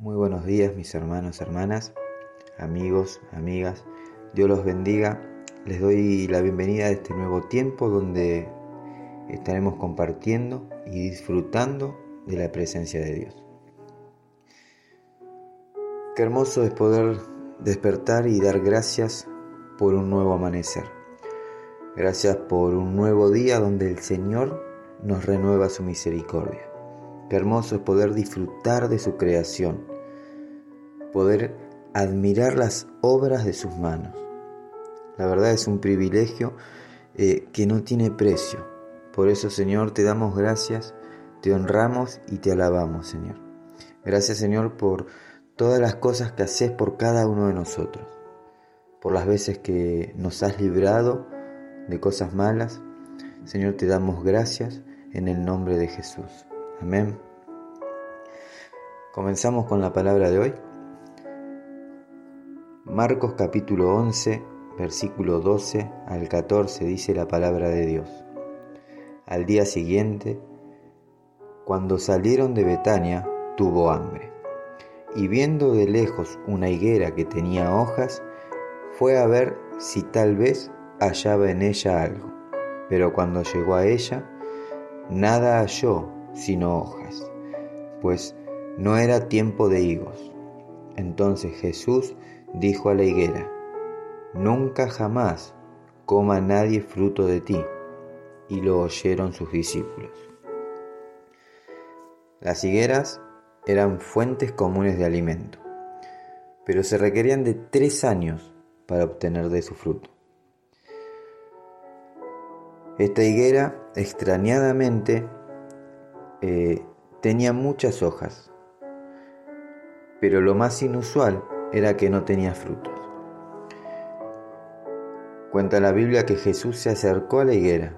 Muy buenos días mis hermanos, hermanas, amigos, amigas. Dios los bendiga. Les doy la bienvenida a este nuevo tiempo donde estaremos compartiendo y disfrutando de la presencia de Dios. Qué hermoso es poder despertar y dar gracias por un nuevo amanecer. Gracias por un nuevo día donde el Señor nos renueva su misericordia. Qué hermoso es poder disfrutar de su creación, poder admirar las obras de sus manos. La verdad es un privilegio eh, que no tiene precio. Por eso, Señor, te damos gracias, te honramos y te alabamos, Señor. Gracias, Señor, por todas las cosas que haces por cada uno de nosotros, por las veces que nos has librado de cosas malas. Señor, te damos gracias en el nombre de Jesús. Amén. Comenzamos con la palabra de hoy. Marcos capítulo 11, versículo 12 al 14 dice la palabra de Dios. Al día siguiente, cuando salieron de Betania, tuvo hambre. Y viendo de lejos una higuera que tenía hojas, fue a ver si tal vez hallaba en ella algo. Pero cuando llegó a ella, nada halló sino hojas, pues no era tiempo de higos. Entonces Jesús dijo a la higuera, Nunca jamás coma nadie fruto de ti. Y lo oyeron sus discípulos. Las higueras eran fuentes comunes de alimento, pero se requerían de tres años para obtener de su fruto. Esta higuera, extrañadamente, eh, tenía muchas hojas, pero lo más inusual era que no tenía frutos. Cuenta la Biblia que Jesús se acercó a la higuera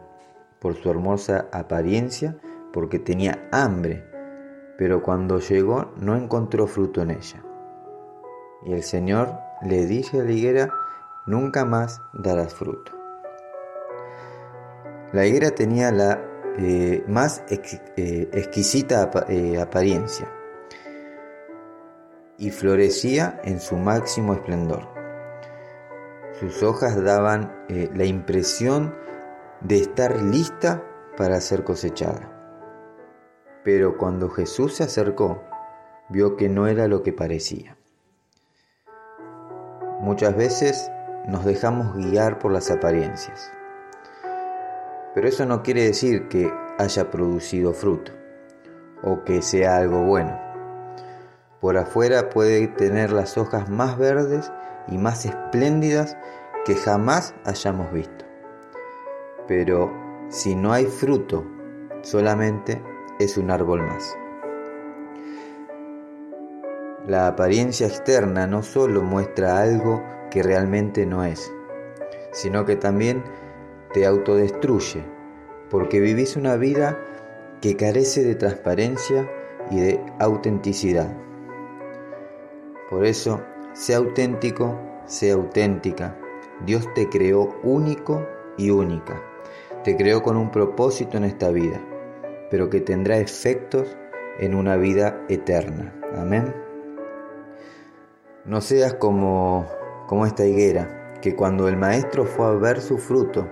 por su hermosa apariencia, porque tenía hambre, pero cuando llegó no encontró fruto en ella. Y el Señor le dice a la higuera, nunca más darás fruto. La higuera tenía la eh, más eh, exquisita eh, apariencia y florecía en su máximo esplendor. Sus hojas daban la impresión de estar lista para ser cosechada. Pero cuando Jesús se acercó, vio que no era lo que parecía. Muchas veces nos dejamos guiar por las apariencias pero eso no quiere decir que haya producido fruto o que sea algo bueno. Por afuera puede tener las hojas más verdes y más espléndidas que jamás hayamos visto. Pero si no hay fruto, solamente es un árbol más. La apariencia externa no solo muestra algo que realmente no es, sino que también te autodestruye, porque vivís una vida que carece de transparencia y de autenticidad. Por eso, sea auténtico, sea auténtica. Dios te creó único y única. Te creó con un propósito en esta vida, pero que tendrá efectos en una vida eterna. Amén. No seas como, como esta higuera, que cuando el maestro fue a ver su fruto,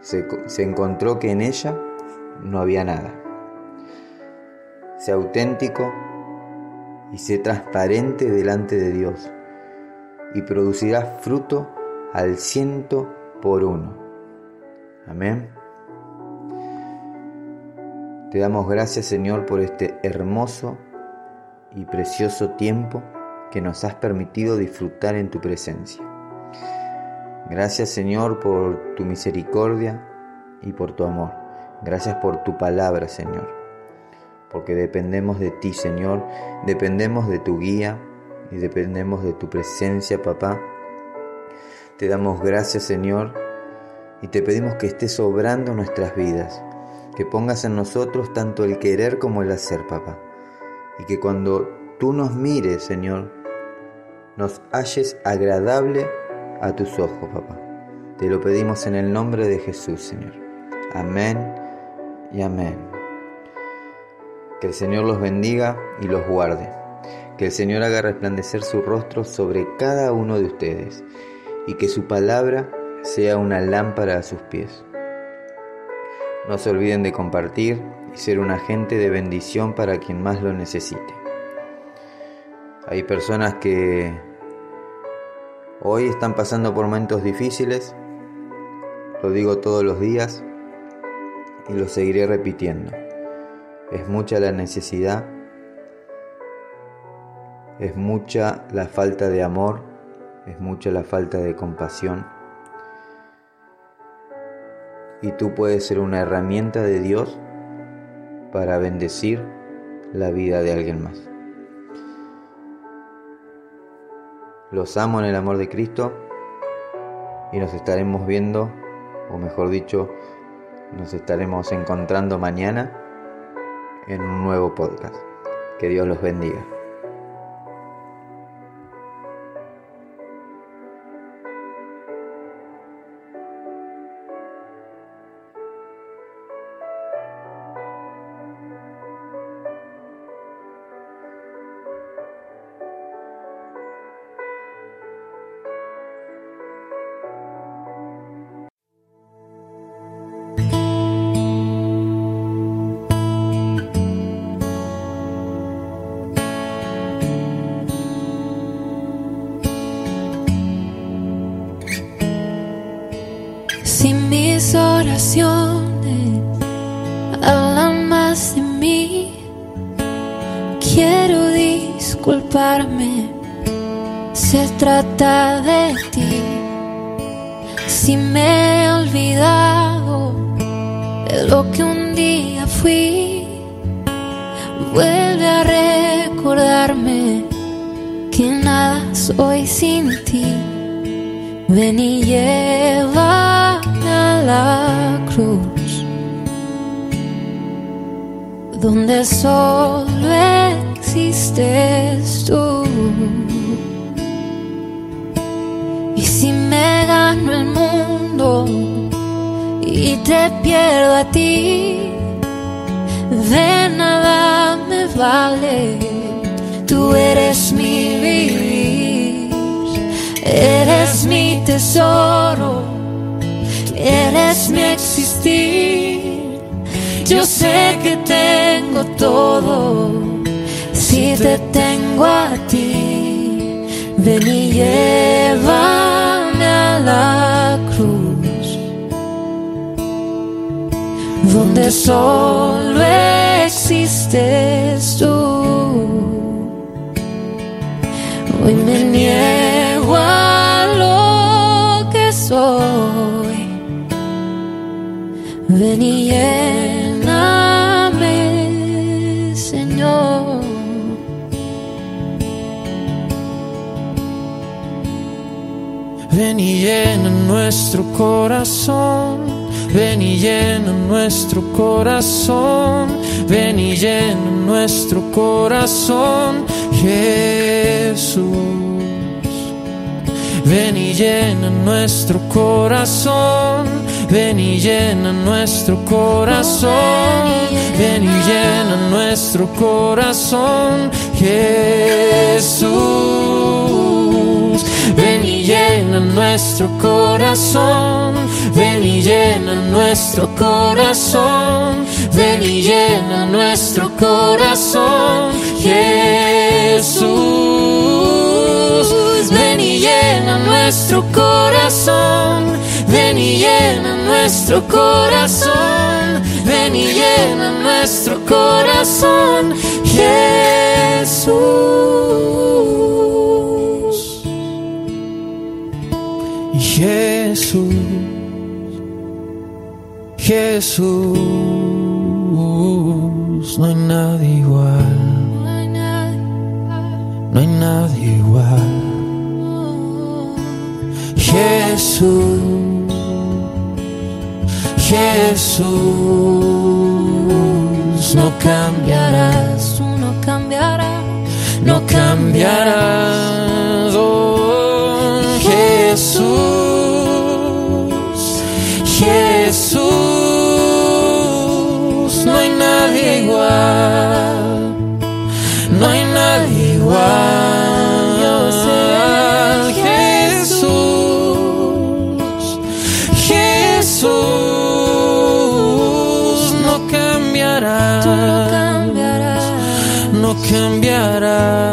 se, encontró que en ella no había nada. Sé auténtico y sé transparente delante de Dios y producirás fruto al ciento por uno. Amén. Te damos gracias Señor por este hermoso y precioso tiempo que nos has permitido disfrutar en tu presencia. Gracias Señor por tu misericordia y por tu amor. Gracias por tu palabra Señor. Porque dependemos de ti Señor, dependemos de tu guía y dependemos de tu presencia papá. Te damos gracias Señor y te pedimos que estés obrando nuestras vidas, que pongas en nosotros tanto el querer como el hacer papá. Y que cuando tú nos mires Señor, nos halles agradable a tus ojos, papá. Te lo pedimos en el nombre de Jesús, Señor. Amén y amén. Que el Señor los bendiga y los guarde. Que el Señor haga resplandecer su rostro sobre cada uno de ustedes y que su palabra sea una lámpara a sus pies. No se olviden de compartir y ser un agente de bendición para quien más lo necesite. Hay personas que hoy están pasando por momentos difíciles, lo digo todos los días y lo seguiré repitiendo. Es mucha la necesidad, es mucha la falta de amor, es mucha la falta de compasión. Y tú puedes ser una herramienta de Dios para bendecir la vida de alguien más. Los amo en el amor de Cristo y nos estaremos viendo, o mejor dicho, nos estaremos encontrando mañana en un nuevo podcast. Que Dios los bendiga. Oraciones hablan más de mí, quiero disculparme. Se trata de ti. Si me he olvidado de lo que un día fui, vuelve a recordarme que nada soy sin ti. Ven y llévame a la cruz, donde solo existes tú. Y si me gano el mundo y te pierdo a ti, de nada me vale, tú eres mi vivir, eres mi tesoro, eres mi existir. Yo sé que tengo todo si te tengo a ti. Ven y llévame a la cruz, donde solo existes tú. Hoy me niego Ven y Señor. Ven y llena nuestro corazón, ven y llena nuestro corazón, ven y llena nuestro corazón, Jesús. Ven y llena nuestro corazón, ven y llena nuestro corazón, ven y llena nuestro corazón, Jesús. Ven y llena nuestro corazón, ven y llena nuestro corazón, ven y llena nuestro corazón, Jesús. Ven y llena nuestro corazón, nuestro corazón, ven y llena nuestro corazón, Jesús. Jesús, Jesús, no hay nadie igual, No hay nadie igual. Jesús, Jesús, no cambiarás, tú no cambiarás. no cambiarás. Oh, Jesús, cambiarás. Tú no cambiarás. No cambiarás.